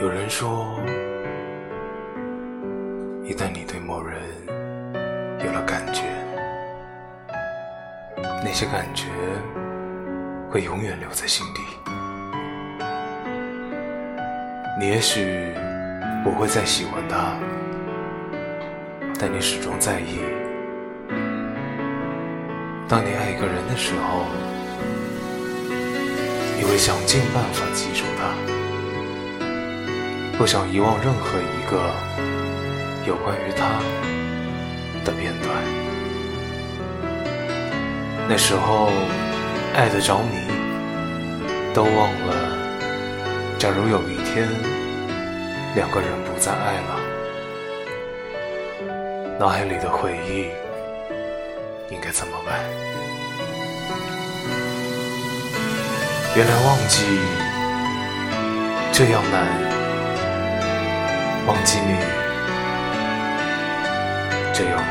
有人说，一旦你对某人有了感觉，那些感觉会永远留在心底。你也许不会再喜欢他，但你始终在意。当你爱一个人的时候，你会想尽办法记住他。不想遗忘任何一个有关于他的片段。那时候爱的着迷，都忘了。假如有一天两个人不再爱了，脑海里的回忆应该怎么办？原来忘记这样难。忘记你，这样。